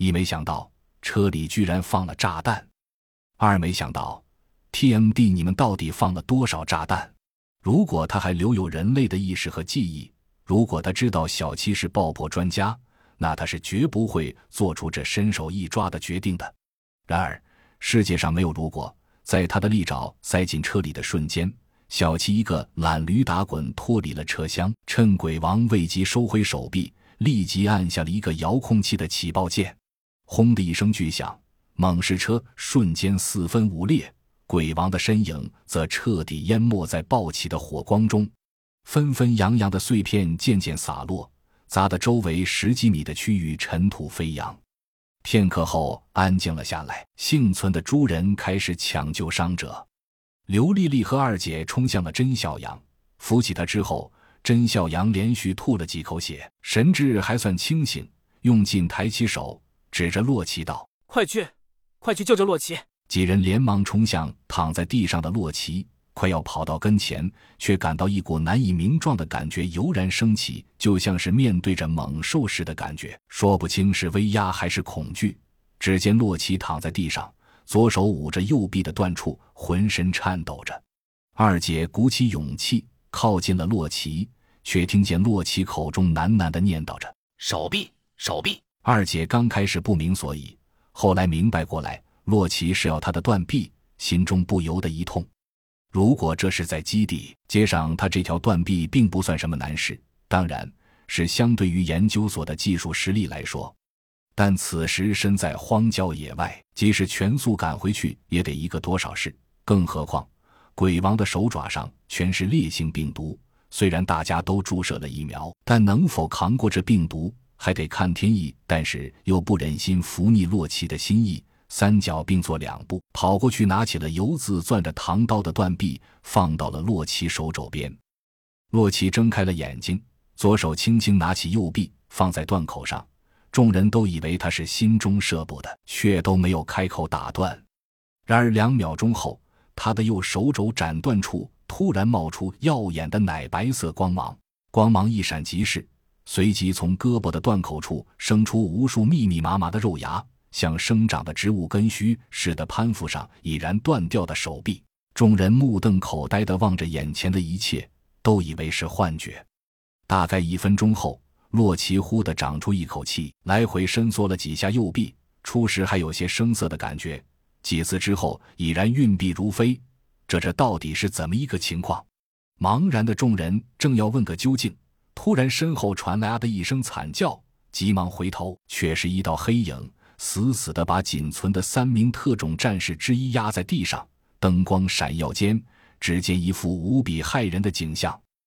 一没想到车里居然放了炸弹，二没想到 TMD 你们到底放了多少炸弹？如果他还留有人类的意识和记忆，如果他知道小七是爆破专家，那他是绝不会做出这身手一抓的决定的。然而，世界上没有如果，在他的利爪塞进车里的瞬间，小七一个懒驴打滚脱离了车厢，趁鬼王未及收回手臂，立即按下了一个遥控器的起爆键。轰的一声巨响，猛士车瞬间四分五裂。鬼王的身影则彻底淹没在暴起的火光中，纷纷扬扬的碎片渐渐洒落，砸得周围十几米的区域尘土飞扬。片刻后，安静了下来。幸存的猪人开始抢救伤者。刘丽丽和二姐冲向了甄小阳，扶起他之后，甄小阳连续吐了几口血，神志还算清醒，用劲抬起手，指着洛奇道：“快去，快去救救洛奇！”几人连忙冲向躺在地上的洛奇，快要跑到跟前，却感到一股难以名状的感觉油然升起，就像是面对着猛兽似的感觉，说不清是威压还是恐惧。只见洛奇躺在地上，左手捂着右臂的断处，浑身颤抖着。二姐鼓起勇气靠近了洛奇，却听见洛奇口中喃喃地念叨着：“手臂，手臂。”二姐刚开始不明所以，后来明白过来。洛奇是要他的断臂，心中不由得一痛。如果这是在基地接上他这条断臂，并不算什么难事，当然是相对于研究所的技术实力来说。但此时身在荒郊野外，即使全速赶回去，也得一个多小时。更何况鬼王的手爪上全是烈性病毒，虽然大家都注射了疫苗，但能否扛过这病毒，还得看天意。但是又不忍心拂逆洛奇的心意。三脚并作两步，跑过去，拿起了油渍攥着唐刀的断臂，放到了洛奇手肘边。洛奇睁开了眼睛，左手轻轻拿起右臂，放在断口上。众人都以为他是心中摄步的，却都没有开口打断。然而两秒钟后，他的右手肘斩断处突然冒出耀眼的奶白色光芒，光芒一闪即逝，随即从胳膊的断口处生出无数密密麻麻的肉芽。像生长的植物根须似的攀附上已然断掉的手臂，众人目瞪口呆地望着眼前的一切，都以为是幻觉。大概一分钟后，洛奇忽地长出一口气，来回伸缩了几下右臂，初时还有些生涩的感觉，几次之后已然运臂如飞。这这到底是怎么一个情况？茫然的众人正要问个究竟，突然身后传来“啊”的一声惨叫，急忙回头，却是一道黑影。死死地把仅存的三名特种战士之一压在地上，灯光闪耀间，只见一副无比骇人的景象：